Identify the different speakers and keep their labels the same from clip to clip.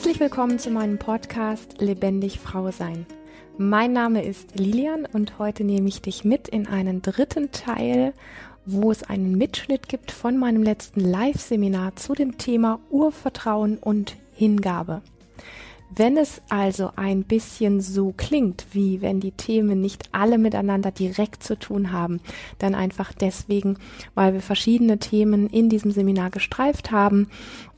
Speaker 1: Herzlich willkommen zu meinem Podcast Lebendig Frau Sein. Mein Name ist Lilian und heute nehme ich dich mit in einen dritten Teil, wo es einen Mitschnitt gibt von meinem letzten Live-Seminar zu dem Thema Urvertrauen und Hingabe. Wenn es also ein bisschen so klingt, wie wenn die Themen nicht alle miteinander direkt zu tun haben, dann einfach deswegen, weil wir verschiedene Themen in diesem Seminar gestreift haben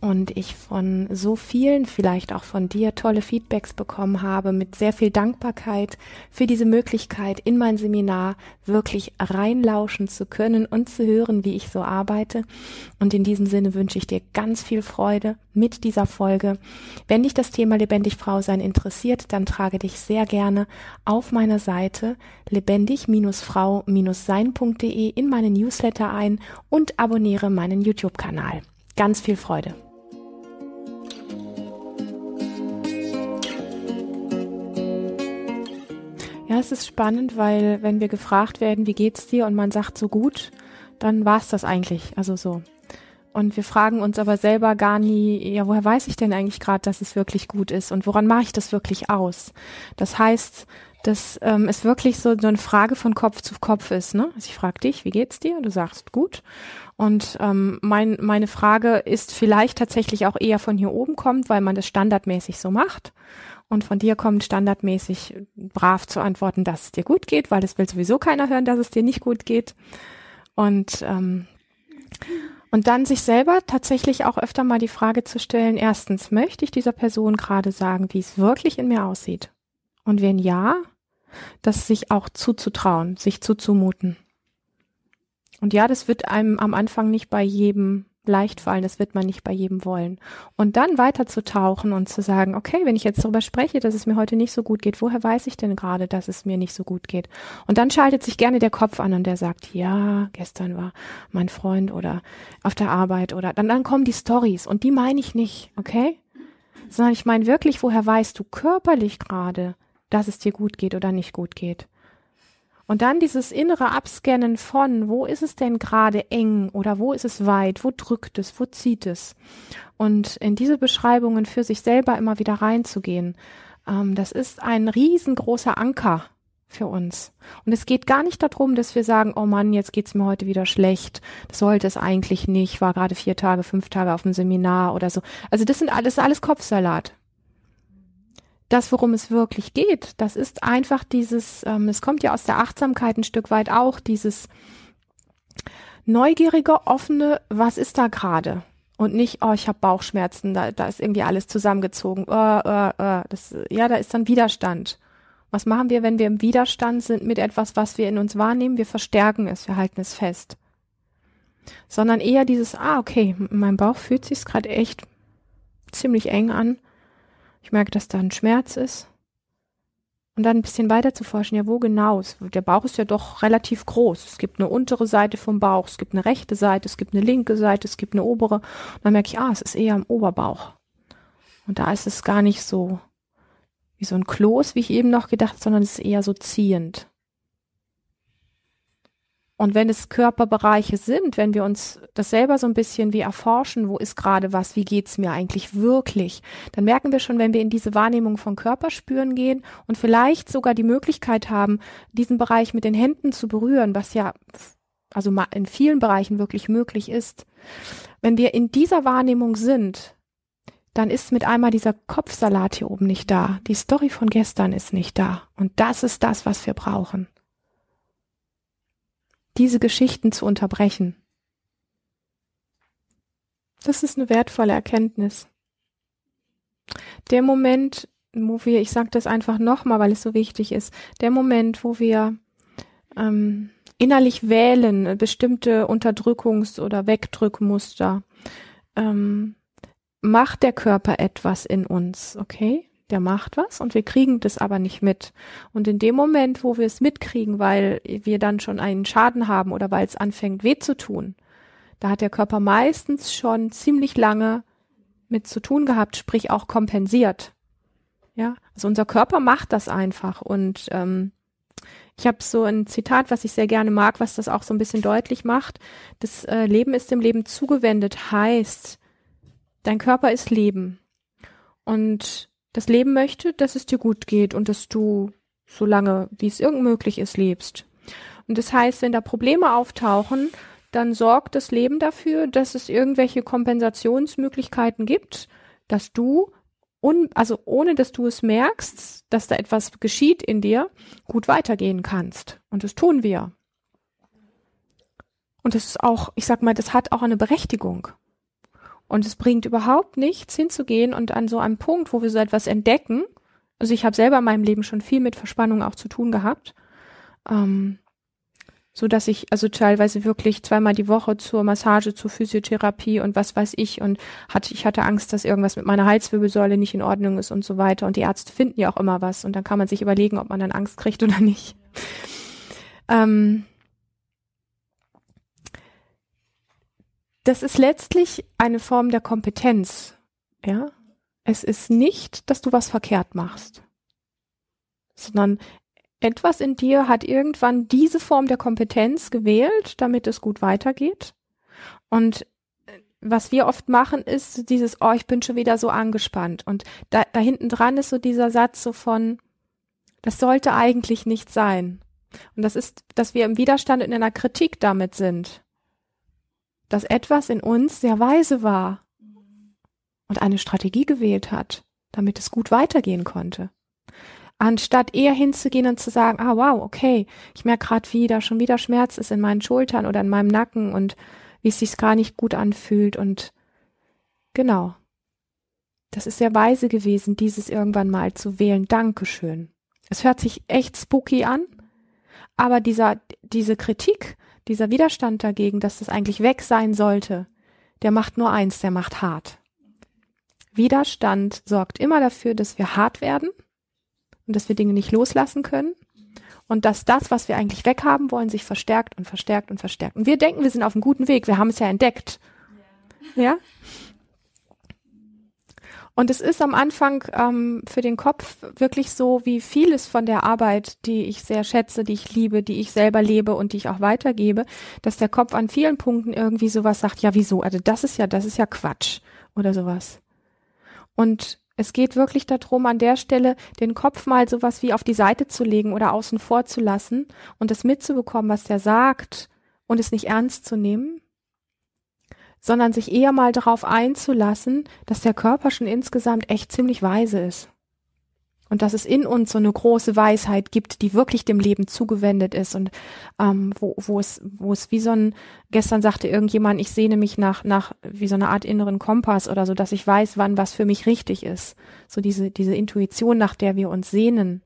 Speaker 1: und ich von so vielen, vielleicht auch von dir, tolle Feedbacks bekommen habe, mit sehr viel Dankbarkeit für diese Möglichkeit, in mein Seminar wirklich reinlauschen zu können und zu hören, wie ich so arbeite. Und in diesem Sinne wünsche ich dir ganz viel Freude mit dieser Folge. Wenn dich das Thema lebendig Frau sein interessiert, dann trage dich sehr gerne auf meiner Seite lebendig-frau-sein.de in meinen Newsletter ein und abonniere meinen YouTube-Kanal. Ganz viel Freude. Ja, es ist spannend, weil wenn wir gefragt werden, wie geht's dir und man sagt so gut, dann war's das eigentlich. Also so. Und wir fragen uns aber selber gar nie, ja, woher weiß ich denn eigentlich gerade, dass es wirklich gut ist und woran mache ich das wirklich aus? Das heißt, dass ähm, es wirklich so, so eine Frage von Kopf zu Kopf ist. Ne? Also ich frage dich, wie geht's dir? Du sagst gut. Und ähm, mein, meine Frage ist vielleicht tatsächlich auch eher von hier oben kommt, weil man das standardmäßig so macht. Und von dir kommt standardmäßig brav zu antworten, dass es dir gut geht, weil es will sowieso keiner hören, dass es dir nicht gut geht. Und, ähm, und dann sich selber tatsächlich auch öfter mal die Frage zu stellen, erstens, möchte ich dieser Person gerade sagen, wie es wirklich in mir aussieht? Und wenn ja, das sich auch zuzutrauen, sich zuzumuten. Und ja, das wird einem am Anfang nicht bei jedem leicht fallen, das wird man nicht bei jedem wollen. Und dann weiter zu tauchen und zu sagen, okay, wenn ich jetzt darüber spreche, dass es mir heute nicht so gut geht, woher weiß ich denn gerade, dass es mir nicht so gut geht? Und dann schaltet sich gerne der Kopf an und der sagt, ja, gestern war mein Freund oder auf der Arbeit oder dann, dann kommen die Stories und die meine ich nicht, okay? Sondern ich meine wirklich, woher weißt du körperlich gerade, dass es dir gut geht oder nicht gut geht? Und dann dieses innere Abscannen von, wo ist es denn gerade eng oder wo ist es weit, wo drückt es, wo zieht es. Und in diese Beschreibungen für sich selber immer wieder reinzugehen, ähm, das ist ein riesengroßer Anker für uns. Und es geht gar nicht darum, dass wir sagen, oh Mann, jetzt geht's mir heute wieder schlecht. Das sollte es eigentlich nicht. War gerade vier Tage, fünf Tage auf dem Seminar oder so. Also das sind alles, alles Kopfsalat das, worum es wirklich geht, das ist einfach dieses, ähm, es kommt ja aus der Achtsamkeit ein Stück weit auch, dieses neugierige, offene, was ist da gerade? Und nicht, oh, ich habe Bauchschmerzen, da, da ist irgendwie alles zusammengezogen. Uh, uh, uh, das, ja, da ist dann Widerstand. Was machen wir, wenn wir im Widerstand sind mit etwas, was wir in uns wahrnehmen? Wir verstärken es, wir halten es fest. Sondern eher dieses, ah, okay, mein Bauch fühlt sich gerade echt ziemlich eng an ich merke, dass da ein Schmerz ist. Und dann ein bisschen weiter zu forschen, ja, wo genau? Der Bauch ist ja doch relativ groß. Es gibt eine untere Seite vom Bauch, es gibt eine rechte Seite, es gibt eine linke Seite, es gibt eine obere. Und dann merke ich, ah, es ist eher am Oberbauch. Und da ist es gar nicht so wie so ein Kloß, wie ich eben noch gedacht, sondern es ist eher so ziehend. Und wenn es Körperbereiche sind, wenn wir uns das selber so ein bisschen wie erforschen, wo ist gerade was, wie geht's mir eigentlich wirklich, dann merken wir schon, wenn wir in diese Wahrnehmung von Körperspüren gehen und vielleicht sogar die Möglichkeit haben, diesen Bereich mit den Händen zu berühren, was ja also in vielen Bereichen wirklich möglich ist. Wenn wir in dieser Wahrnehmung sind, dann ist mit einmal dieser Kopfsalat hier oben nicht da. Die Story von gestern ist nicht da. Und das ist das, was wir brauchen diese Geschichten zu unterbrechen. Das ist eine wertvolle Erkenntnis. Der Moment, wo wir, ich sage das einfach nochmal, weil es so wichtig ist, der Moment, wo wir ähm, innerlich wählen, bestimmte Unterdrückungs- oder Wegdrückmuster, ähm, macht der Körper etwas in uns, okay? Der macht was und wir kriegen das aber nicht mit. Und in dem Moment, wo wir es mitkriegen, weil wir dann schon einen Schaden haben oder weil es anfängt weh zu tun, da hat der Körper meistens schon ziemlich lange mit zu tun gehabt, sprich auch kompensiert. Ja, also unser Körper macht das einfach und ähm, ich habe so ein Zitat, was ich sehr gerne mag, was das auch so ein bisschen deutlich macht. Das äh, Leben ist dem Leben zugewendet heißt, dein Körper ist Leben und das Leben möchte, dass es dir gut geht und dass du so lange, wie es irgend möglich ist, lebst. Und das heißt, wenn da Probleme auftauchen, dann sorgt das Leben dafür, dass es irgendwelche Kompensationsmöglichkeiten gibt, dass du, un, also ohne dass du es merkst, dass da etwas geschieht in dir, gut weitergehen kannst. Und das tun wir. Und das ist auch, ich sag mal, das hat auch eine Berechtigung. Und es bringt überhaupt nichts hinzugehen und an so einem Punkt, wo wir so etwas entdecken, also ich habe selber in meinem Leben schon viel mit Verspannung auch zu tun gehabt, ähm, so dass ich also teilweise wirklich zweimal die Woche zur Massage, zur Physiotherapie und was weiß ich. Und hatte ich hatte Angst, dass irgendwas mit meiner Halswirbelsäule nicht in Ordnung ist und so weiter. Und die Ärzte finden ja auch immer was. Und dann kann man sich überlegen, ob man dann Angst kriegt oder nicht. Ähm, das ist letztlich eine Form der Kompetenz, ja. Es ist nicht, dass du was verkehrt machst, sondern etwas in dir hat irgendwann diese Form der Kompetenz gewählt, damit es gut weitergeht. Und äh, was wir oft machen, ist dieses, oh, ich bin schon wieder so angespannt. Und da, da hinten dran ist so dieser Satz so von, das sollte eigentlich nicht sein. Und das ist, dass wir im Widerstand in einer Kritik damit sind dass etwas in uns sehr weise war und eine Strategie gewählt hat, damit es gut weitergehen konnte. Anstatt eher hinzugehen und zu sagen, ah wow, okay, ich merke gerade, wie da schon wieder Schmerz ist in meinen Schultern oder in meinem Nacken und wie es sich gar nicht gut anfühlt und genau. Das ist sehr weise gewesen, dieses irgendwann mal zu wählen. Dankeschön. Es hört sich echt spooky an, aber dieser, diese Kritik dieser Widerstand dagegen, dass das eigentlich weg sein sollte, der macht nur eins, der macht hart. Widerstand sorgt immer dafür, dass wir hart werden und dass wir Dinge nicht loslassen können und dass das, was wir eigentlich weghaben wollen, sich verstärkt und verstärkt und verstärkt. Und wir denken, wir sind auf einem guten Weg, wir haben es ja entdeckt. Ja? Und es ist am Anfang ähm, für den Kopf wirklich so, wie vieles von der Arbeit, die ich sehr schätze, die ich liebe, die ich selber lebe und die ich auch weitergebe, dass der Kopf an vielen Punkten irgendwie sowas sagt, ja, wieso? Also das ist ja, das ist ja Quatsch oder sowas. Und es geht wirklich darum, an der Stelle den Kopf mal sowas wie auf die Seite zu legen oder außen vor zu lassen und das mitzubekommen, was der sagt und es nicht ernst zu nehmen sondern sich eher mal darauf einzulassen, dass der Körper schon insgesamt echt ziemlich weise ist. Und dass es in uns so eine große Weisheit gibt, die wirklich dem Leben zugewendet ist und ähm, wo, wo es, wo es wie so ein, gestern sagte irgendjemand, ich sehne mich nach, nach wie so eine Art inneren Kompass oder so, dass ich weiß, wann was für mich richtig ist. So diese, diese Intuition, nach der wir uns sehnen.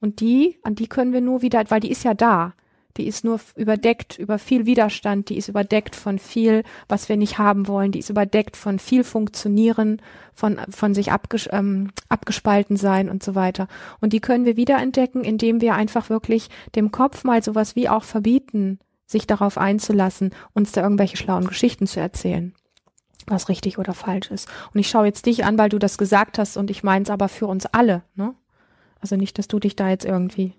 Speaker 1: Und die, an die können wir nur wieder, weil die ist ja da die ist nur überdeckt über viel Widerstand, die ist überdeckt von viel, was wir nicht haben wollen, die ist überdeckt von viel Funktionieren, von, von sich abges ähm, abgespalten sein und so weiter. Und die können wir wiederentdecken, indem wir einfach wirklich dem Kopf mal sowas wie auch verbieten, sich darauf einzulassen, uns da irgendwelche schlauen Geschichten zu erzählen was richtig oder falsch ist. Und ich schaue jetzt dich an, weil du das gesagt hast und ich meine es aber für uns alle. Ne? Also nicht, dass du dich da jetzt irgendwie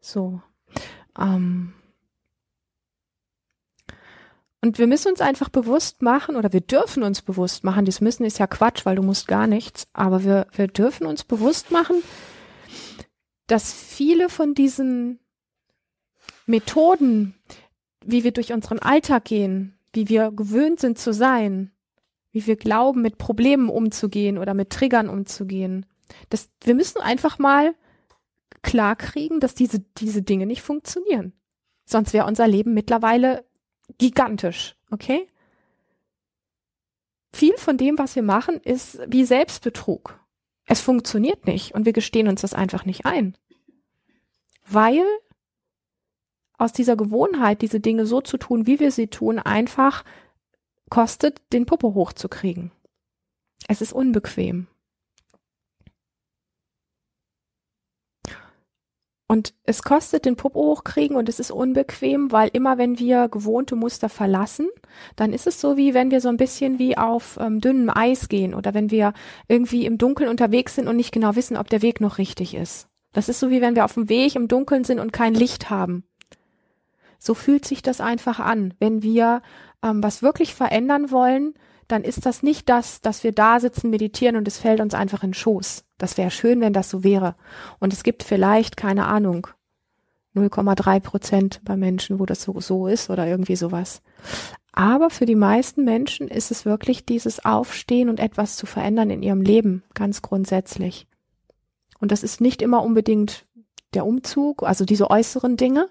Speaker 1: so ähm. Und wir müssen uns einfach bewusst machen, oder wir dürfen uns bewusst machen, das müssen ist ja Quatsch, weil du musst gar nichts, aber wir, wir dürfen uns bewusst machen, dass viele von diesen Methoden, wie wir durch unseren Alltag gehen, wie wir gewöhnt sind zu sein, wie wir glauben, mit Problemen umzugehen oder mit Triggern umzugehen, das, wir müssen einfach mal klar kriegen, dass diese, diese Dinge nicht funktionieren. Sonst wäre unser Leben mittlerweile gigantisch, okay? Viel von dem, was wir machen, ist wie Selbstbetrug. Es funktioniert nicht und wir gestehen uns das einfach nicht ein. Weil aus dieser Gewohnheit, diese Dinge so zu tun, wie wir sie tun, einfach kostet, den Popo hochzukriegen. Es ist unbequem. Und es kostet den Popo hochkriegen und es ist unbequem, weil immer wenn wir gewohnte Muster verlassen, dann ist es so wie wenn wir so ein bisschen wie auf ähm, dünnem Eis gehen oder wenn wir irgendwie im Dunkeln unterwegs sind und nicht genau wissen, ob der Weg noch richtig ist. Das ist so wie wenn wir auf dem Weg im Dunkeln sind und kein Licht haben. So fühlt sich das einfach an, wenn wir ähm, was wirklich verändern wollen, dann ist das nicht das, dass wir da sitzen, meditieren und es fällt uns einfach in den Schoß. Das wäre schön, wenn das so wäre. Und es gibt vielleicht, keine Ahnung, 0,3 Prozent bei Menschen, wo das so, so ist oder irgendwie sowas. Aber für die meisten Menschen ist es wirklich dieses Aufstehen und etwas zu verändern in ihrem Leben, ganz grundsätzlich. Und das ist nicht immer unbedingt der Umzug, also diese äußeren Dinge,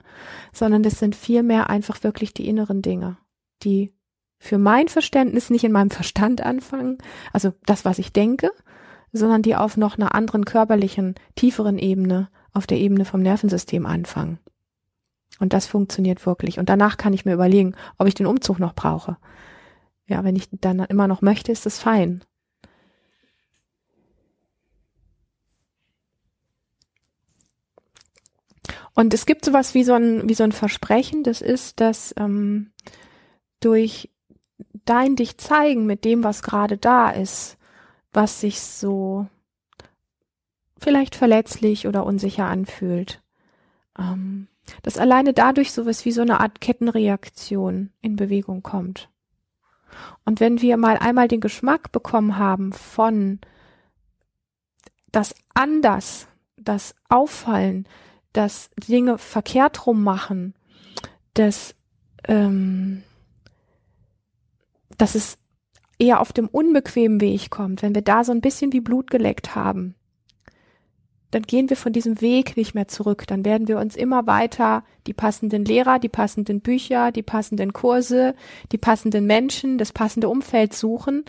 Speaker 1: sondern das sind vielmehr einfach wirklich die inneren Dinge, die für mein Verständnis nicht in meinem Verstand anfangen, also das, was ich denke, sondern die auf noch einer anderen körperlichen, tieferen Ebene, auf der Ebene vom Nervensystem anfangen. Und das funktioniert wirklich. Und danach kann ich mir überlegen, ob ich den Umzug noch brauche. Ja, wenn ich dann immer noch möchte, ist das fein. Und es gibt sowas wie so ein, wie so ein Versprechen, das ist, dass ähm, durch dein dich zeigen mit dem, was gerade da ist, was sich so vielleicht verletzlich oder unsicher anfühlt, ähm, dass alleine dadurch sowas wie so eine Art Kettenreaktion in Bewegung kommt. Und wenn wir mal einmal den Geschmack bekommen haben von das anders, das Auffallen, das Dinge verkehrt rum machen, das, ähm, dass es eher auf dem unbequemen Weg kommt, wenn wir da so ein bisschen wie Blut geleckt haben, dann gehen wir von diesem Weg nicht mehr zurück. Dann werden wir uns immer weiter die passenden Lehrer, die passenden Bücher, die passenden Kurse, die passenden Menschen, das passende Umfeld suchen,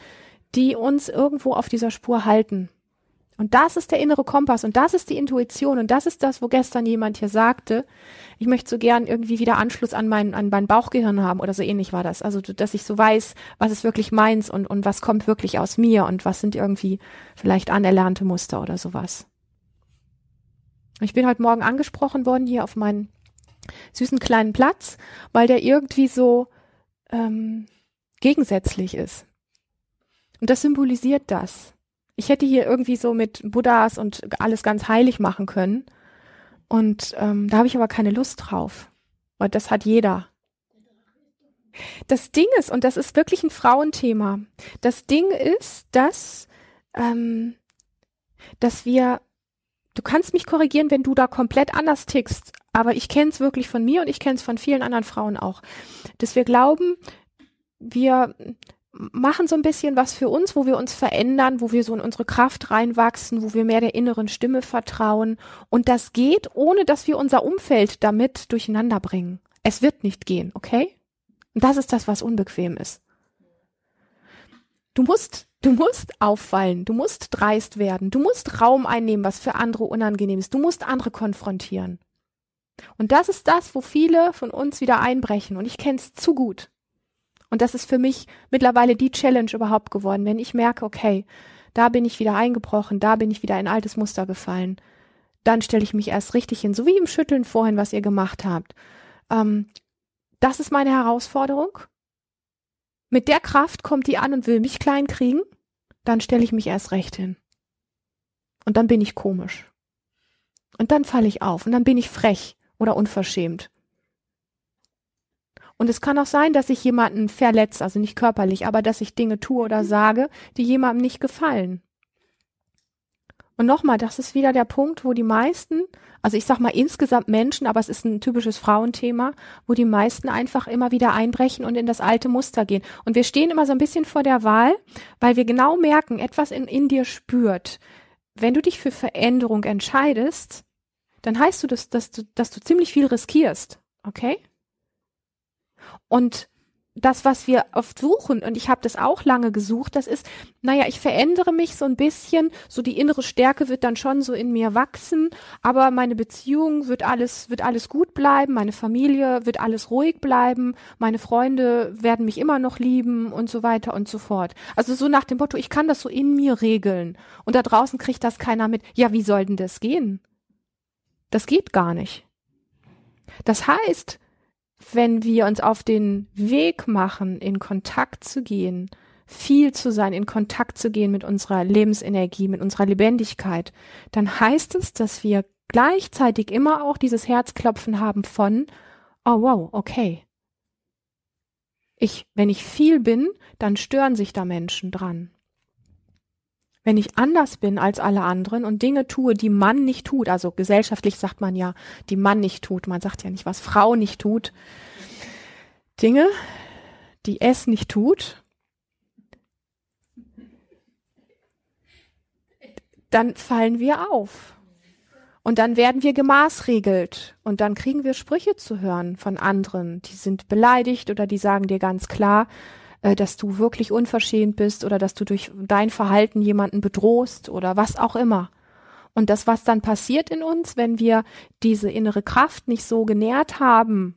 Speaker 1: die uns irgendwo auf dieser Spur halten. Und das ist der innere Kompass und das ist die Intuition und das ist das, wo gestern jemand hier sagte, ich möchte so gern irgendwie wieder Anschluss an mein, an mein Bauchgehirn haben oder so ähnlich war das. Also, dass ich so weiß, was ist wirklich meins und, und was kommt wirklich aus mir und was sind irgendwie vielleicht anerlernte Muster oder sowas. Ich bin heute Morgen angesprochen worden hier auf meinen süßen kleinen Platz, weil der irgendwie so ähm, gegensätzlich ist. Und das symbolisiert das. Ich hätte hier irgendwie so mit Buddhas und alles ganz heilig machen können. Und ähm, da habe ich aber keine Lust drauf, weil das hat jeder. Das Ding ist, und das ist wirklich ein Frauenthema, das Ding ist, dass, ähm, dass wir du kannst mich korrigieren, wenn du da komplett anders tickst, aber ich kenne es wirklich von mir und ich kenne es von vielen anderen Frauen auch, dass wir glauben, wir machen so ein bisschen was für uns, wo wir uns verändern, wo wir so in unsere Kraft reinwachsen, wo wir mehr der inneren Stimme vertrauen. Und das geht, ohne dass wir unser Umfeld damit durcheinander bringen. Es wird nicht gehen, okay? Und das ist das, was unbequem ist. Du musst Du musst auffallen, du musst dreist werden, du musst Raum einnehmen, was für andere unangenehm ist, du musst andere konfrontieren. Und das ist das, wo viele von uns wieder einbrechen und ich kenne es zu gut. Und das ist für mich mittlerweile die Challenge überhaupt geworden, wenn ich merke, okay, da bin ich wieder eingebrochen, da bin ich wieder in altes Muster gefallen, dann stelle ich mich erst richtig hin, so wie im Schütteln vorhin, was ihr gemacht habt. Ähm, das ist meine Herausforderung mit der Kraft kommt die an und will mich klein kriegen, dann stelle ich mich erst recht hin. Und dann bin ich komisch. Und dann falle ich auf und dann bin ich frech oder unverschämt. Und es kann auch sein, dass ich jemanden verletze, also nicht körperlich, aber dass ich Dinge tue oder sage, die jemandem nicht gefallen. Und nochmal, das ist wieder der Punkt, wo die meisten, also ich sag mal insgesamt Menschen, aber es ist ein typisches Frauenthema, wo die meisten einfach immer wieder einbrechen und in das alte Muster gehen. Und wir stehen immer so ein bisschen vor der Wahl, weil wir genau merken, etwas in, in dir spürt. Wenn du dich für Veränderung entscheidest, dann heißt du, dass, dass du, dass du ziemlich viel riskierst. Okay? Und das, was wir oft suchen, und ich habe das auch lange gesucht, das ist, naja, ich verändere mich so ein bisschen, so die innere Stärke wird dann schon so in mir wachsen, aber meine Beziehung wird alles, wird alles gut bleiben, meine Familie wird alles ruhig bleiben, meine Freunde werden mich immer noch lieben und so weiter und so fort. Also so nach dem Motto, ich kann das so in mir regeln und da draußen kriegt das keiner mit. Ja, wie soll denn das gehen? Das geht gar nicht. Das heißt, wenn wir uns auf den Weg machen, in Kontakt zu gehen, viel zu sein, in Kontakt zu gehen mit unserer Lebensenergie, mit unserer Lebendigkeit, dann heißt es, dass wir gleichzeitig immer auch dieses Herzklopfen haben von, oh wow, okay. Ich, wenn ich viel bin, dann stören sich da Menschen dran. Wenn ich anders bin als alle anderen und Dinge tue, die Mann nicht tut, also gesellschaftlich sagt man ja, die Mann nicht tut, man sagt ja nicht, was Frau nicht tut. Dinge, die es nicht tut, dann fallen wir auf. Und dann werden wir gemaßregelt und dann kriegen wir Sprüche zu hören von anderen, die sind beleidigt oder die sagen dir ganz klar, äh, dass du wirklich unverschämt bist oder dass du durch dein Verhalten jemanden bedrohst oder was auch immer. Und das, was dann passiert in uns, wenn wir diese innere Kraft nicht so genährt haben,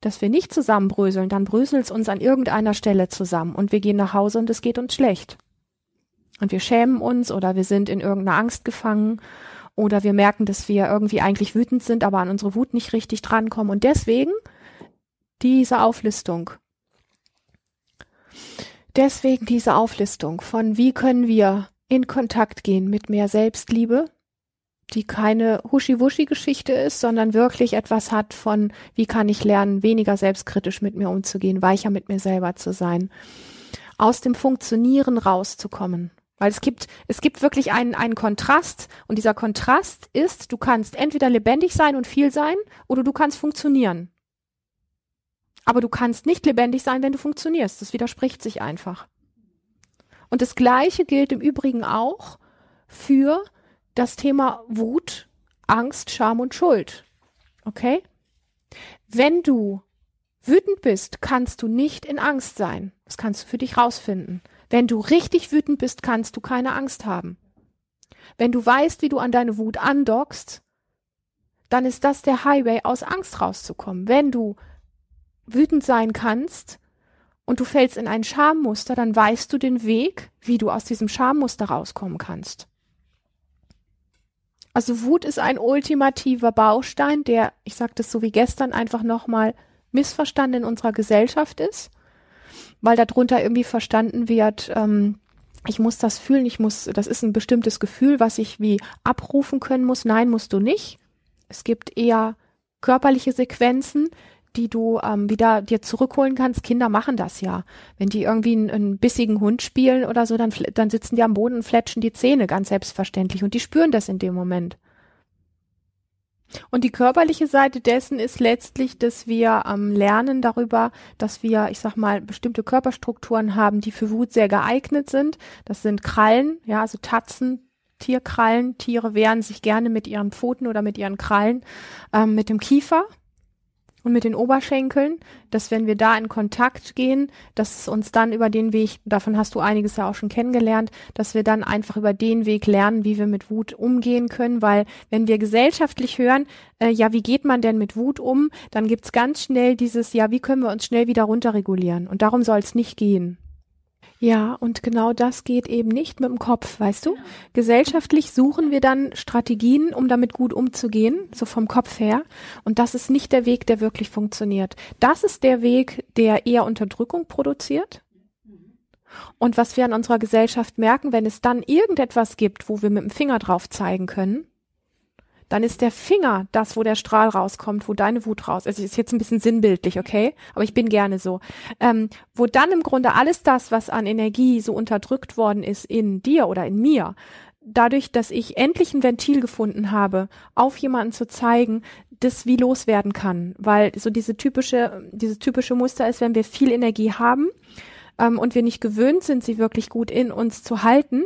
Speaker 1: dass wir nicht zusammenbröseln, dann bröselt es uns an irgendeiner Stelle zusammen und wir gehen nach Hause und es geht uns schlecht. Und wir schämen uns oder wir sind in irgendeiner Angst gefangen oder wir merken, dass wir irgendwie eigentlich wütend sind, aber an unsere Wut nicht richtig drankommen. Und deswegen diese Auflistung. Deswegen diese Auflistung von wie können wir in Kontakt gehen mit mehr Selbstliebe, die keine Huschi-Wuschi-Geschichte ist, sondern wirklich etwas hat von, wie kann ich lernen, weniger selbstkritisch mit mir umzugehen, weicher mit mir selber zu sein, aus dem Funktionieren rauszukommen weil es gibt, es gibt wirklich einen, einen Kontrast und dieser Kontrast ist, du kannst entweder lebendig sein und viel sein oder du kannst funktionieren. Aber du kannst nicht lebendig sein, wenn du funktionierst. Das widerspricht sich einfach. Und das Gleiche gilt im Übrigen auch für das Thema Wut, Angst, Scham und Schuld. Okay? Wenn du wütend bist, kannst du nicht in Angst sein. Das kannst du für dich rausfinden. Wenn du richtig wütend bist, kannst du keine Angst haben. Wenn du weißt, wie du an deine Wut andockst, dann ist das der Highway, aus Angst rauszukommen. Wenn du wütend sein kannst und du fällst in ein Schammuster, dann weißt du den Weg, wie du aus diesem Schammuster rauskommen kannst. Also Wut ist ein ultimativer Baustein, der, ich sage das so wie gestern, einfach nochmal missverstanden in unserer Gesellschaft ist weil darunter irgendwie verstanden wird, ähm, ich muss das fühlen, ich muss, das ist ein bestimmtes Gefühl, was ich wie abrufen können muss. Nein, musst du nicht. Es gibt eher körperliche Sequenzen, die du ähm, wieder dir zurückholen kannst. Kinder machen das ja. Wenn die irgendwie einen, einen bissigen Hund spielen oder so, dann, dann sitzen die am Boden und fletschen die Zähne ganz selbstverständlich und die spüren das in dem Moment. Und die körperliche Seite dessen ist letztlich, dass wir ähm, lernen darüber, dass wir, ich sag mal, bestimmte Körperstrukturen haben, die für Wut sehr geeignet sind. Das sind Krallen, ja, also Tatzen, Tierkrallen. Tiere wehren sich gerne mit ihren Pfoten oder mit ihren Krallen, ähm, mit dem Kiefer und mit den Oberschenkeln, dass wenn wir da in Kontakt gehen, dass es uns dann über den Weg, davon hast du einiges ja auch schon kennengelernt, dass wir dann einfach über den Weg lernen, wie wir mit Wut umgehen können, weil wenn wir gesellschaftlich hören, äh, ja, wie geht man denn mit Wut um, dann gibt's ganz schnell dieses, ja, wie können wir uns schnell wieder runterregulieren? Und darum soll es nicht gehen. Ja, und genau das geht eben nicht mit dem Kopf, weißt du? Gesellschaftlich suchen wir dann Strategien, um damit gut umzugehen, so vom Kopf her. Und das ist nicht der Weg, der wirklich funktioniert. Das ist der Weg, der eher Unterdrückung produziert. Und was wir an unserer Gesellschaft merken, wenn es dann irgendetwas gibt, wo wir mit dem Finger drauf zeigen können, dann ist der Finger das, wo der Strahl rauskommt, wo deine Wut raus. Also ist jetzt ein bisschen sinnbildlich, okay? Aber ich bin gerne so. Ähm, wo dann im Grunde alles das, was an Energie so unterdrückt worden ist in dir oder in mir, dadurch, dass ich endlich ein Ventil gefunden habe, auf jemanden zu zeigen, das wie loswerden kann. Weil so diese typische, dieses typische Muster ist, wenn wir viel Energie haben ähm, und wir nicht gewöhnt sind, sie wirklich gut in uns zu halten,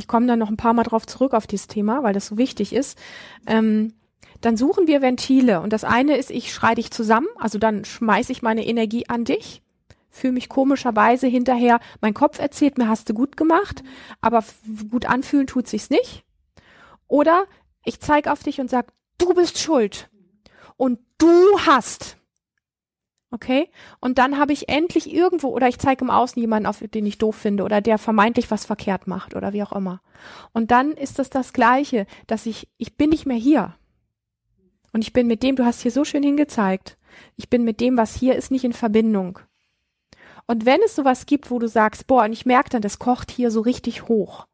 Speaker 1: ich komme da noch ein paar Mal drauf zurück auf dieses Thema, weil das so wichtig ist. Ähm, dann suchen wir Ventile. Und das eine ist, ich schrei dich zusammen, also dann schmeiße ich meine Energie an dich, fühle mich komischerweise hinterher, mein Kopf erzählt mir, hast du gut gemacht, aber gut anfühlen tut sich's nicht. Oder ich zeige auf dich und sag, du bist schuld. Und du hast. Okay? Und dann habe ich endlich irgendwo, oder ich zeige im Außen jemanden, auf den ich doof finde, oder der vermeintlich was verkehrt macht, oder wie auch immer. Und dann ist das das Gleiche, dass ich, ich bin nicht mehr hier. Und ich bin mit dem, du hast hier so schön hingezeigt, ich bin mit dem, was hier ist, nicht in Verbindung. Und wenn es sowas gibt, wo du sagst, boah, und ich merke dann, das kocht hier so richtig hoch,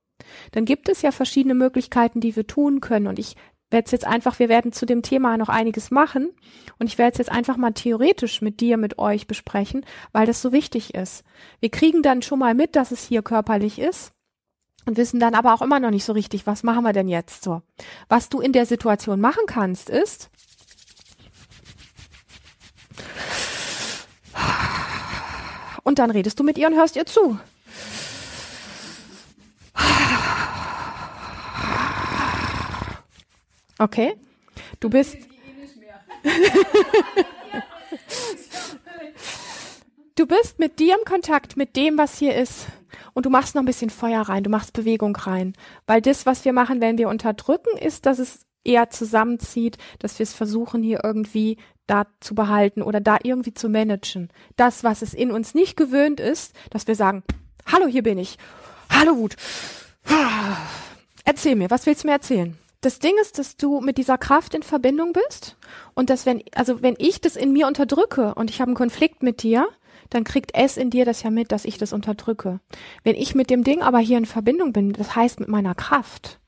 Speaker 1: dann gibt es ja verschiedene Möglichkeiten, die wir tun können. Und ich werde jetzt einfach, wir werden zu dem Thema noch einiges machen und ich werde es jetzt einfach mal theoretisch mit dir, mit euch besprechen, weil das so wichtig ist. Wir kriegen dann schon mal mit, dass es hier körperlich ist und wissen dann aber auch immer noch nicht so richtig, was machen wir denn jetzt so. Was du in der Situation machen kannst, ist, und dann redest du mit ihr und hörst ihr zu. Okay. Du bist. du bist mit dir im Kontakt, mit dem, was hier ist. Und du machst noch ein bisschen Feuer rein, du machst Bewegung rein. Weil das, was wir machen, wenn wir unterdrücken, ist, dass es eher zusammenzieht, dass wir es versuchen, hier irgendwie da zu behalten oder da irgendwie zu managen. Das, was es in uns nicht gewöhnt ist, dass wir sagen, hallo, hier bin ich. Hallo Wut. Erzähl mir, was willst du mir erzählen? Das Ding ist, dass du mit dieser Kraft in Verbindung bist und dass wenn, also wenn ich das in mir unterdrücke und ich habe einen Konflikt mit dir, dann kriegt es in dir das ja mit, dass ich das unterdrücke. Wenn ich mit dem Ding aber hier in Verbindung bin, das heißt mit meiner Kraft,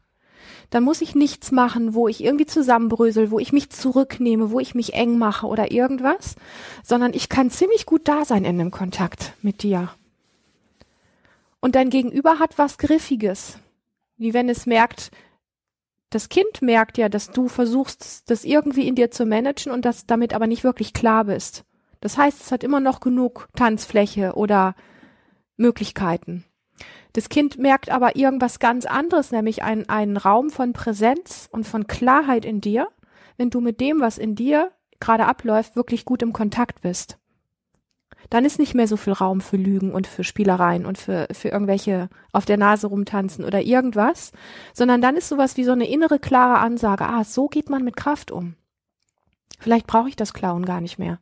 Speaker 1: dann muss ich nichts machen, wo ich irgendwie zusammenbrösel, wo ich mich zurücknehme, wo ich mich eng mache oder irgendwas, sondern ich kann ziemlich gut da sein in einem Kontakt mit dir. Und dein Gegenüber hat was Griffiges, wie wenn es merkt, das Kind merkt ja, dass du versuchst, das irgendwie in dir zu managen und das damit aber nicht wirklich klar bist. Das heißt, es hat immer noch genug Tanzfläche oder Möglichkeiten. Das Kind merkt aber irgendwas ganz anderes, nämlich einen, einen Raum von Präsenz und von Klarheit in dir, wenn du mit dem, was in dir gerade abläuft, wirklich gut im Kontakt bist. Dann ist nicht mehr so viel Raum für Lügen und für Spielereien und für, für irgendwelche auf der Nase rumtanzen oder irgendwas, sondern dann ist sowas wie so eine innere klare Ansage, ah, so geht man mit Kraft um. Vielleicht brauche ich das Klauen gar nicht mehr.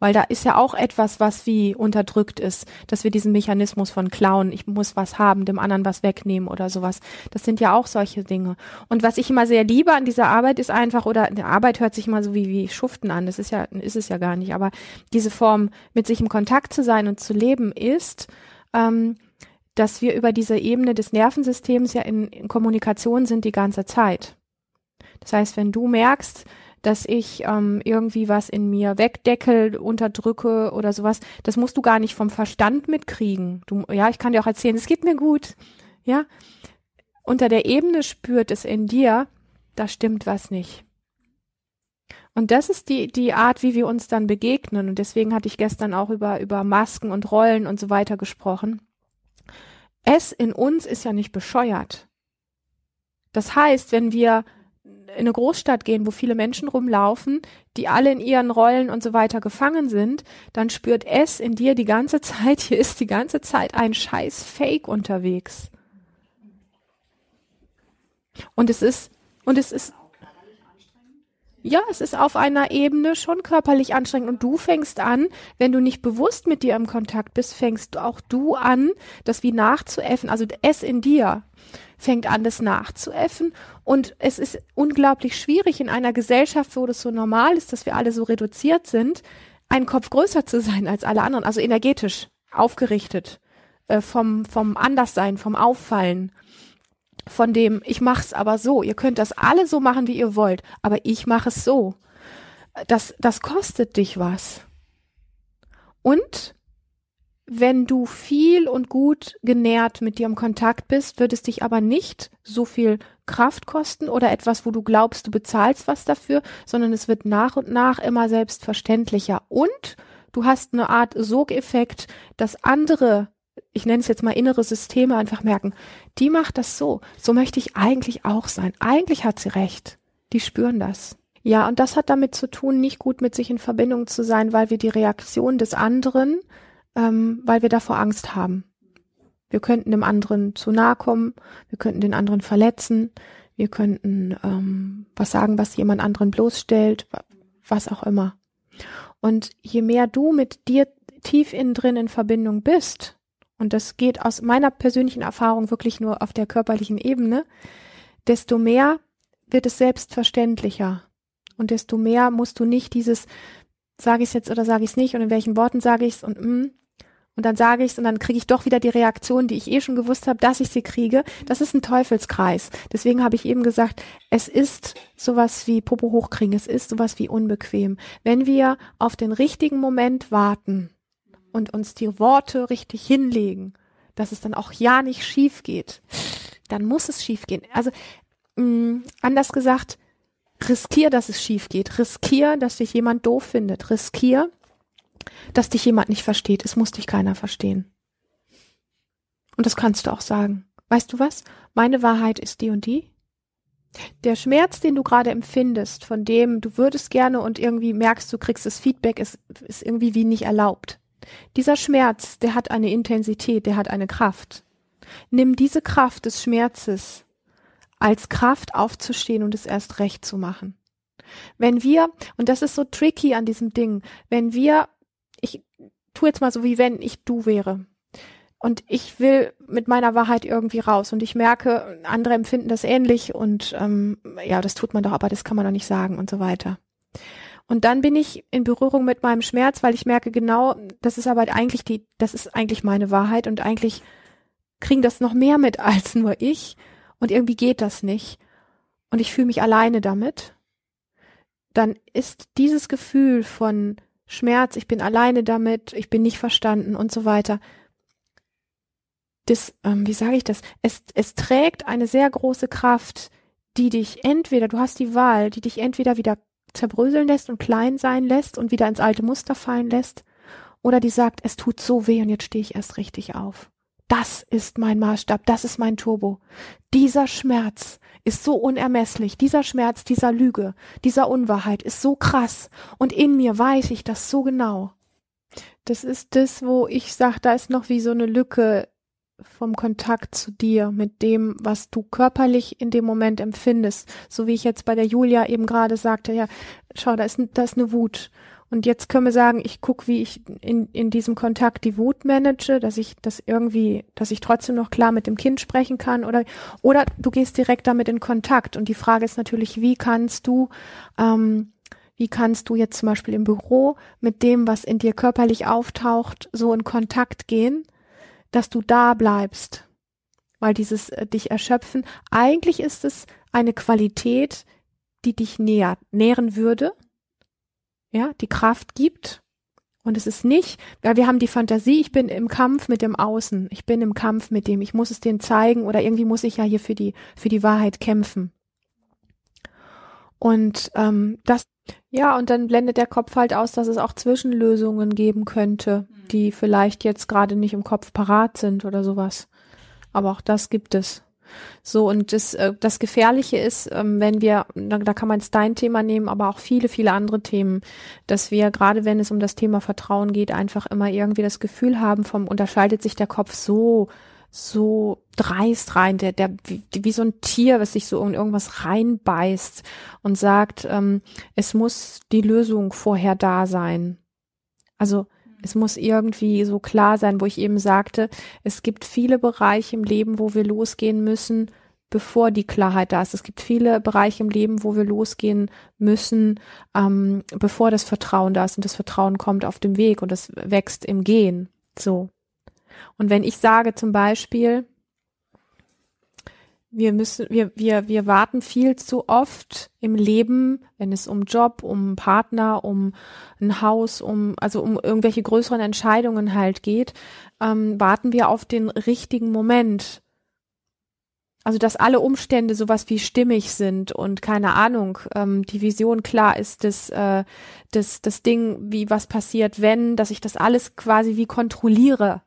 Speaker 1: Weil da ist ja auch etwas, was wie unterdrückt ist, dass wir diesen Mechanismus von klauen, ich muss was haben, dem anderen was wegnehmen oder sowas. Das sind ja auch solche Dinge. Und was ich immer sehr liebe an dieser Arbeit ist einfach, oder die Arbeit hört sich immer so wie, wie Schuften an, das ist ja, ist es ja gar nicht, aber diese Form, mit sich im Kontakt zu sein und zu leben, ist, ähm, dass wir über diese Ebene des Nervensystems ja in, in Kommunikation sind die ganze Zeit. Das heißt, wenn du merkst, dass ich ähm, irgendwie was in mir wegdeckel, unterdrücke oder sowas. Das musst du gar nicht vom Verstand mitkriegen. Du, ja, ich kann dir auch erzählen, es geht mir gut. Ja, unter der Ebene spürt es in dir, da stimmt was nicht. Und das ist die, die Art, wie wir uns dann begegnen. Und deswegen hatte ich gestern auch über, über Masken und Rollen und so weiter gesprochen. Es in uns ist ja nicht bescheuert. Das heißt, wenn wir in eine Großstadt gehen, wo viele Menschen rumlaufen, die alle in ihren Rollen und so weiter gefangen sind, dann spürt es in dir die ganze Zeit, hier ist die ganze Zeit ein scheiß Fake unterwegs. Und es ist, und es ist, ja, es ist auf einer Ebene schon körperlich anstrengend. Und du fängst an, wenn du nicht bewusst mit dir im Kontakt bist, fängst auch du an, das wie nachzuäffen, also es in dir fängt an, das nachzuäffen. Und es ist unglaublich schwierig in einer Gesellschaft, wo das so normal ist, dass wir alle so reduziert sind, einen Kopf größer zu sein als alle anderen, also energetisch aufgerichtet, äh, vom, vom Anderssein, vom Auffallen, von dem, ich mach's aber so. Ihr könnt das alle so machen, wie ihr wollt, aber ich mache es so. Das, das kostet dich was. Und wenn du viel und gut genährt mit dir im Kontakt bist, wird es dich aber nicht so viel Kraft kosten oder etwas, wo du glaubst, du bezahlst was dafür, sondern es wird nach und nach immer selbstverständlicher. Und du hast eine Art Sogeffekt, dass andere, ich nenne es jetzt mal innere Systeme, einfach merken, die macht das so. So möchte ich eigentlich auch sein. Eigentlich hat sie recht. Die spüren das. Ja, und das hat damit zu tun, nicht gut mit sich in Verbindung zu sein, weil wir die Reaktion des anderen ähm, weil wir davor Angst haben. Wir könnten dem anderen zu nahe kommen, wir könnten den anderen verletzen, wir könnten ähm, was sagen, was jemand anderen bloßstellt, was auch immer. Und je mehr du mit dir tief innen drin in Verbindung bist, und das geht aus meiner persönlichen Erfahrung wirklich nur auf der körperlichen Ebene, desto mehr wird es selbstverständlicher. Und desto mehr musst du nicht dieses, sage ich es jetzt oder sage ich es nicht und in welchen Worten sage ich es und mm, und dann sage ich es und dann kriege ich doch wieder die Reaktion, die ich eh schon gewusst habe, dass ich sie kriege. Das ist ein Teufelskreis. Deswegen habe ich eben gesagt, es ist sowas wie Popo hochkriegen, es ist sowas wie unbequem. Wenn wir auf den richtigen Moment warten und uns die Worte richtig hinlegen, dass es dann auch ja nicht schief geht, dann muss es schief gehen. Also mh, mm, anders gesagt, riskier, dass es schief geht. Riskier, dass dich jemand doof findet. Riskier, dass dich jemand nicht versteht. Es muss dich keiner verstehen. Und das kannst du auch sagen. Weißt du was? Meine Wahrheit ist die und die. Der Schmerz, den du gerade empfindest, von dem du würdest gerne und irgendwie merkst, du kriegst das Feedback, ist, ist irgendwie wie nicht erlaubt. Dieser Schmerz, der hat eine Intensität, der hat eine Kraft. Nimm diese Kraft des Schmerzes als Kraft aufzustehen und es erst recht zu machen. Wenn wir, und das ist so tricky an diesem Ding, wenn wir, ich tu jetzt mal so, wie wenn ich du wäre. Und ich will mit meiner Wahrheit irgendwie raus. Und ich merke, andere empfinden das ähnlich und ähm, ja, das tut man doch, aber das kann man doch nicht sagen und so weiter. Und dann bin ich in Berührung mit meinem Schmerz, weil ich merke genau, das ist aber eigentlich die, das ist eigentlich meine Wahrheit und eigentlich kriegen das noch mehr mit als nur ich. Und irgendwie geht das nicht. Und ich fühle mich alleine damit, dann ist dieses Gefühl von Schmerz, ich bin alleine damit, ich bin nicht verstanden und so weiter, das, ähm, wie sage ich das, es, es trägt eine sehr große Kraft, die dich entweder, du hast die Wahl, die dich entweder wieder zerbröseln lässt und klein sein lässt und wieder ins alte Muster fallen lässt, oder die sagt, es tut so weh und jetzt stehe ich erst richtig auf. Das ist mein Maßstab, das ist mein Turbo. Dieser Schmerz ist so unermesslich, dieser Schmerz dieser Lüge, dieser Unwahrheit ist so krass und in mir weiß ich das so genau. Das ist das, wo ich sage, da ist noch wie so eine Lücke vom Kontakt zu dir, mit dem, was du körperlich in dem Moment empfindest. So wie ich jetzt bei der Julia eben gerade sagte, ja, schau, da ist, da ist eine Wut. Und jetzt können wir sagen, ich gucke, wie ich in, in diesem Kontakt die Wut manage, dass ich das irgendwie, dass ich trotzdem noch klar mit dem Kind sprechen kann oder, oder du gehst direkt damit in Kontakt. Und die Frage ist natürlich, wie kannst du, ähm, wie kannst du jetzt zum Beispiel im Büro mit dem, was in dir körperlich auftaucht, so in Kontakt gehen, dass du da bleibst? Weil dieses äh, dich erschöpfen, eigentlich ist es eine Qualität, die dich nährt, nähren würde, ja, die Kraft gibt. Und es ist nicht, weil wir haben die Fantasie, ich bin im Kampf mit dem Außen, ich bin im Kampf mit dem, ich muss es denen zeigen oder irgendwie muss ich ja hier für die, für die Wahrheit kämpfen. Und ähm, das, ja, und dann blendet der Kopf halt aus, dass es auch Zwischenlösungen geben könnte, die vielleicht jetzt gerade nicht im Kopf parat sind oder sowas. Aber auch das gibt es. So, und das, äh, das Gefährliche ist, ähm, wenn wir, da, da kann man jetzt dein Thema nehmen, aber auch viele, viele andere Themen, dass wir, gerade wenn es um das Thema Vertrauen geht, einfach immer irgendwie das Gefühl haben, vom unterscheidet sich der Kopf so, so dreist rein, der, der, wie, wie so ein Tier, was sich so in irgendwas reinbeißt und sagt, ähm, es muss die Lösung vorher da sein. Also, es muss irgendwie so klar sein, wo ich eben sagte, es gibt viele Bereiche im Leben, wo wir losgehen müssen, bevor die Klarheit da ist. Es gibt viele Bereiche im Leben, wo wir losgehen müssen, ähm, bevor das Vertrauen da ist. Und das Vertrauen kommt auf dem Weg und es wächst im Gehen. So. Und wenn ich sage zum Beispiel, wir müssen, wir, wir, wir warten viel zu oft im Leben, wenn es um Job, um Partner, um ein Haus, um, also um irgendwelche größeren Entscheidungen halt geht, ähm, warten wir auf den richtigen Moment. Also, dass alle Umstände sowas wie stimmig sind und keine Ahnung, ähm, die Vision klar ist, das, äh, das, das Ding, wie was passiert, wenn, dass ich das alles quasi wie kontrolliere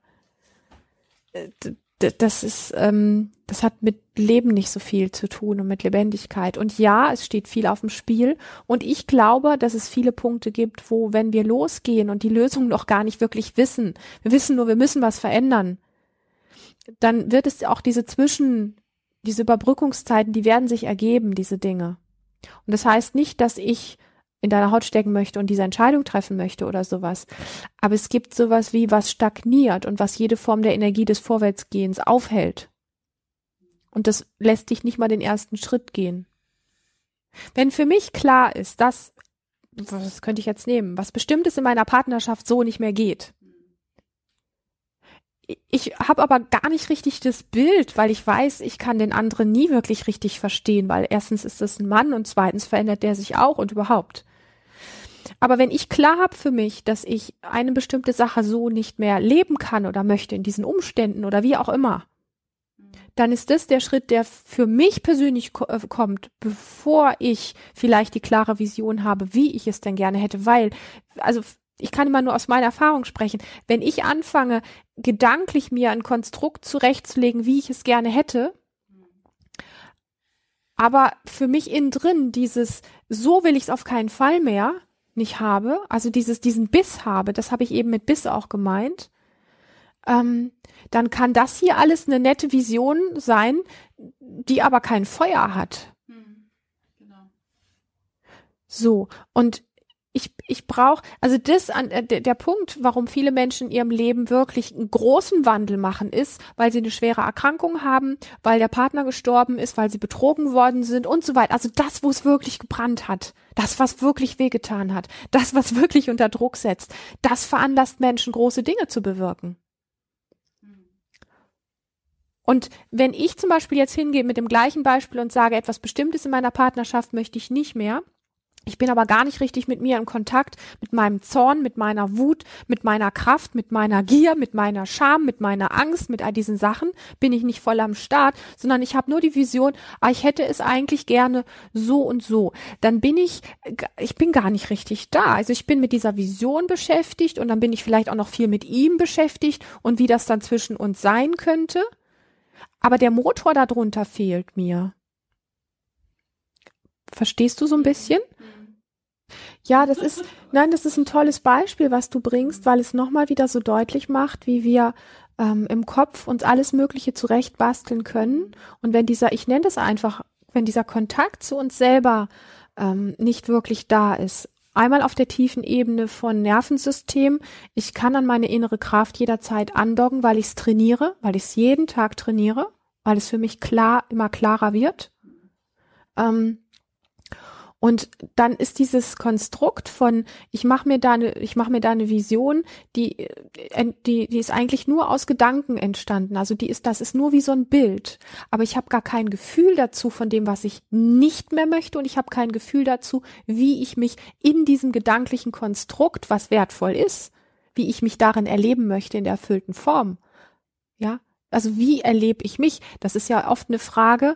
Speaker 1: das ist, ähm, das hat mit Leben nicht so viel zu tun und mit Lebendigkeit. Und ja, es steht viel auf dem Spiel. Und ich glaube, dass es viele Punkte gibt, wo, wenn wir losgehen und die Lösung noch gar nicht wirklich wissen, wir wissen nur, wir müssen was verändern, dann wird es auch diese Zwischen, diese Überbrückungszeiten, die werden sich ergeben, diese Dinge. Und das heißt nicht, dass ich in deiner Haut stecken möchte und diese Entscheidung treffen möchte oder sowas. Aber es gibt sowas wie was stagniert und was jede Form der Energie des Vorwärtsgehens aufhält. Und das lässt dich nicht mal den ersten Schritt gehen. Wenn für mich klar ist, dass, was könnte ich jetzt nehmen, was bestimmtes in meiner Partnerschaft so nicht mehr geht, ich habe aber gar nicht richtig das Bild, weil ich weiß, ich kann den anderen nie wirklich richtig verstehen, weil erstens ist das ein Mann und zweitens verändert der sich auch und überhaupt. Aber wenn ich klar habe für mich, dass ich eine bestimmte Sache so nicht mehr leben kann oder möchte in diesen Umständen oder wie auch immer, dann ist das der Schritt, der für mich persönlich ko äh, kommt, bevor ich vielleicht die klare Vision habe, wie ich es denn gerne hätte, weil, also ich kann immer nur aus meiner Erfahrung sprechen, wenn ich anfange, gedanklich mir ein Konstrukt zurechtzulegen, wie ich es gerne hätte, aber für mich innen drin dieses, so will ich es auf keinen Fall mehr, nicht habe, also dieses, diesen Biss habe, das habe ich eben mit Biss auch gemeint, ähm, dann kann das hier alles eine nette Vision sein, die aber kein Feuer hat. Hm, genau. So, und ich, ich brauche, also das an äh, der, der Punkt, warum viele Menschen in ihrem Leben wirklich einen großen Wandel machen, ist, weil sie eine schwere Erkrankung haben, weil der Partner gestorben ist, weil sie betrogen worden sind und so weiter. Also das, wo es wirklich gebrannt hat, das, was wirklich wehgetan hat, das, was wirklich unter Druck setzt, das veranlasst Menschen, große Dinge zu bewirken. Und wenn ich zum Beispiel jetzt hingehe mit dem gleichen Beispiel und sage, etwas Bestimmtes in meiner Partnerschaft möchte ich nicht mehr, ich bin aber gar nicht richtig mit mir in Kontakt, mit meinem Zorn, mit meiner Wut, mit meiner Kraft, mit meiner Gier, mit meiner Scham, mit meiner Angst, mit all diesen Sachen bin ich nicht voll am Start, sondern ich habe nur die Vision, ah, ich hätte es eigentlich gerne so und so. Dann bin ich, ich bin gar nicht richtig da. Also ich bin mit dieser Vision beschäftigt und dann bin ich vielleicht auch noch viel mit ihm beschäftigt und wie das dann zwischen uns sein könnte. Aber der Motor darunter fehlt mir. Verstehst du so ein bisschen? Ja, das ist, nein, das ist ein tolles Beispiel, was du bringst, weil es nochmal wieder so deutlich macht, wie wir ähm, im Kopf uns alles Mögliche zurechtbasteln können. Und wenn dieser, ich nenne das einfach, wenn dieser Kontakt zu uns selber ähm, nicht wirklich da ist, einmal auf der tiefen Ebene von Nervensystem, ich kann an meine innere Kraft jederzeit andocken, weil ich es trainiere, weil ich es jeden Tag trainiere, weil es für mich klar, immer klarer wird. Ähm, und dann ist dieses Konstrukt von ich mache mir da eine ich mache mir da eine Vision, die äh, die die ist eigentlich nur aus Gedanken entstanden. Also die ist das ist nur wie so ein Bild, aber ich habe gar kein Gefühl dazu von dem, was ich nicht mehr möchte und ich habe kein Gefühl dazu, wie ich mich in diesem gedanklichen Konstrukt, was wertvoll ist, wie ich mich darin erleben möchte in der erfüllten Form. Also wie erlebe ich mich? Das ist ja oft eine Frage,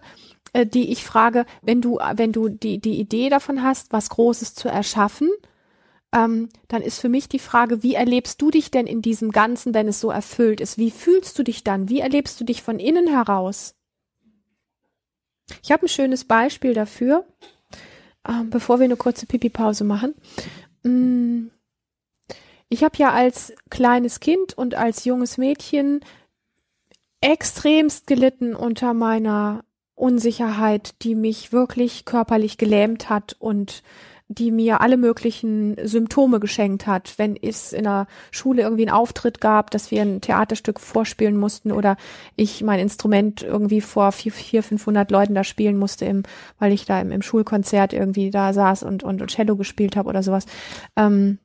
Speaker 1: äh, die ich frage, wenn du, wenn du die, die Idee davon hast, was Großes zu erschaffen, ähm, dann ist für mich die Frage, wie erlebst du dich denn in diesem Ganzen, wenn es so erfüllt ist? Wie fühlst du dich dann? Wie erlebst du dich von innen heraus? Ich habe ein schönes Beispiel dafür, äh, bevor wir eine kurze Pipi-Pause machen. Mm, ich habe ja als kleines Kind und als junges Mädchen extremst gelitten unter meiner Unsicherheit, die mich wirklich körperlich gelähmt hat und die mir alle möglichen Symptome geschenkt hat, wenn es in der Schule irgendwie einen Auftritt gab, dass wir ein Theaterstück vorspielen mussten oder ich mein Instrument irgendwie vor vier, vier 500 Leuten da spielen musste, im, weil ich da im, im Schulkonzert irgendwie da saß und, und, und Cello gespielt habe oder sowas. Ähm,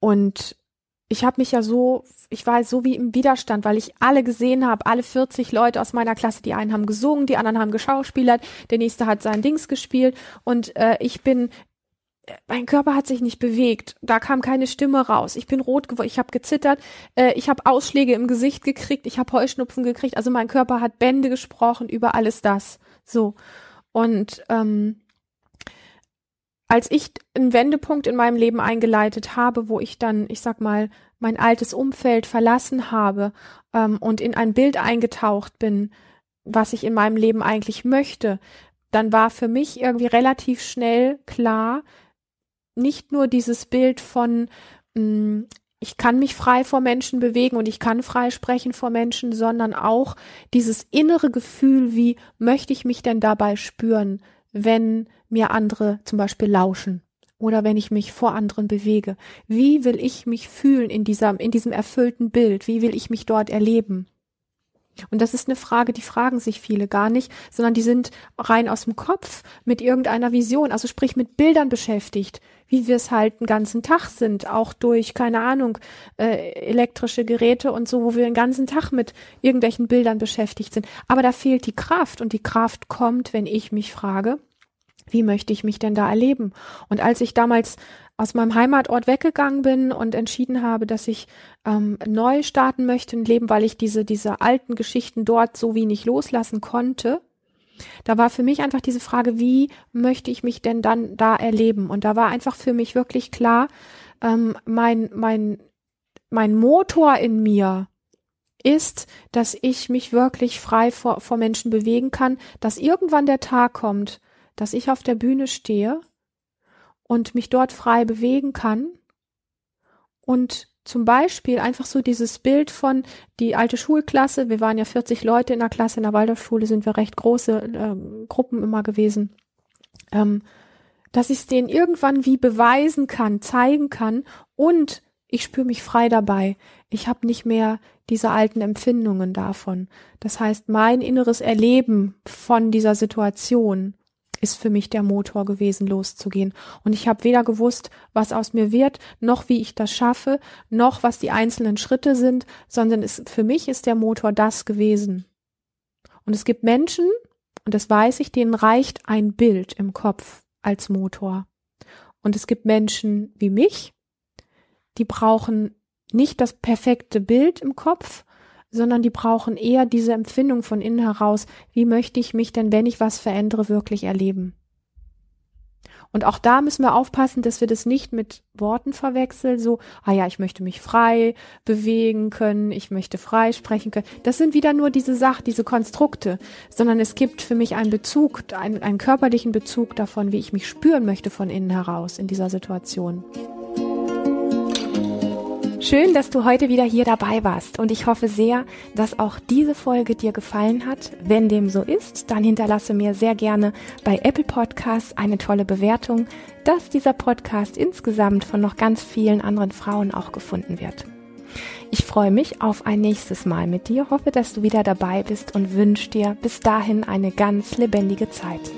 Speaker 1: und ich habe mich ja so, ich war so wie im Widerstand, weil ich alle gesehen habe, alle 40 Leute aus meiner Klasse, die einen haben gesungen, die anderen haben geschauspielert, der nächste hat sein Dings gespielt. Und äh, ich bin mein Körper hat sich nicht bewegt, da kam keine Stimme raus. Ich bin rot geworden, ich habe gezittert, äh, ich habe Ausschläge im Gesicht gekriegt, ich habe Heuschnupfen gekriegt. Also mein Körper hat Bände gesprochen über alles das. So. Und ähm, als ich einen Wendepunkt in meinem Leben eingeleitet habe, wo ich dann, ich sag mal, mein altes Umfeld verlassen habe ähm, und in ein Bild eingetaucht bin, was ich in meinem Leben eigentlich möchte, dann war für mich irgendwie relativ schnell klar, nicht nur dieses Bild von, mh, mm, ich kann mich frei vor Menschen bewegen und ich kann frei sprechen vor Menschen, sondern auch dieses innere Gefühl, wie möchte ich mich denn dabei spüren, wenn mir andere zum Beispiel lauschen oder wenn ich mich vor anderen bewege. Wie will ich mich fühlen in dieser, in diesem erfüllten Bild? Wie will ich mich dort erleben? Und das ist eine Frage, die fragen sich viele gar nicht, sondern die sind rein aus dem Kopf mit irgendeiner Vision, also sprich mit Bildern beschäftigt, wie wir es halt einen ganzen Tag sind, auch durch, keine Ahnung, äh, elektrische Geräte und so, wo wir den ganzen Tag mit irgendwelchen Bildern beschäftigt sind. Aber da fehlt die Kraft und die Kraft kommt, wenn ich mich frage, wie möchte ich mich denn da erleben? Und als ich damals aus meinem Heimatort weggegangen bin und entschieden habe, dass ich ähm, neu starten möchte im Leben, weil ich diese, diese alten Geschichten dort so wenig loslassen konnte, da war für mich einfach diese Frage, wie möchte ich mich denn dann da erleben? Und da war einfach für mich wirklich klar, ähm, mein, mein, mein Motor in mir ist, dass ich mich wirklich frei vor, vor Menschen bewegen kann, dass irgendwann der Tag kommt, dass ich auf der Bühne stehe und mich dort frei bewegen kann und zum Beispiel einfach so dieses Bild von die alte Schulklasse, wir waren ja 40 Leute in der Klasse, in der Waldorfschule sind wir recht große äh, Gruppen immer gewesen, ähm, dass ich es denen irgendwann wie beweisen kann, zeigen kann und ich spüre mich frei dabei. Ich habe nicht mehr diese alten Empfindungen davon. Das heißt, mein inneres Erleben von dieser Situation ist für mich der Motor gewesen, loszugehen. Und ich habe weder gewusst, was aus mir wird, noch wie ich das schaffe, noch was die einzelnen Schritte sind, sondern es, für mich ist der Motor das gewesen. Und es gibt Menschen, und das weiß ich, denen reicht ein Bild im Kopf als Motor. Und es gibt Menschen wie mich, die brauchen nicht das perfekte Bild im Kopf, sondern die brauchen eher diese Empfindung von innen heraus, wie möchte ich mich denn, wenn ich was verändere, wirklich erleben. Und auch da müssen wir aufpassen, dass wir das nicht mit Worten verwechseln, so, ah ja, ich möchte mich frei bewegen können, ich möchte frei sprechen können. Das sind wieder nur diese Sachen, diese Konstrukte, sondern es gibt für mich einen Bezug, einen, einen körperlichen Bezug davon, wie ich mich spüren möchte von innen heraus in dieser Situation. Schön, dass du heute wieder hier dabei warst und ich hoffe sehr, dass auch diese Folge dir gefallen hat. Wenn dem so ist, dann hinterlasse mir sehr gerne bei Apple Podcasts eine tolle Bewertung, dass dieser Podcast insgesamt von noch ganz vielen anderen Frauen auch gefunden wird. Ich freue mich auf ein nächstes Mal mit dir, hoffe, dass du wieder dabei bist und wünsche dir bis dahin eine ganz lebendige Zeit.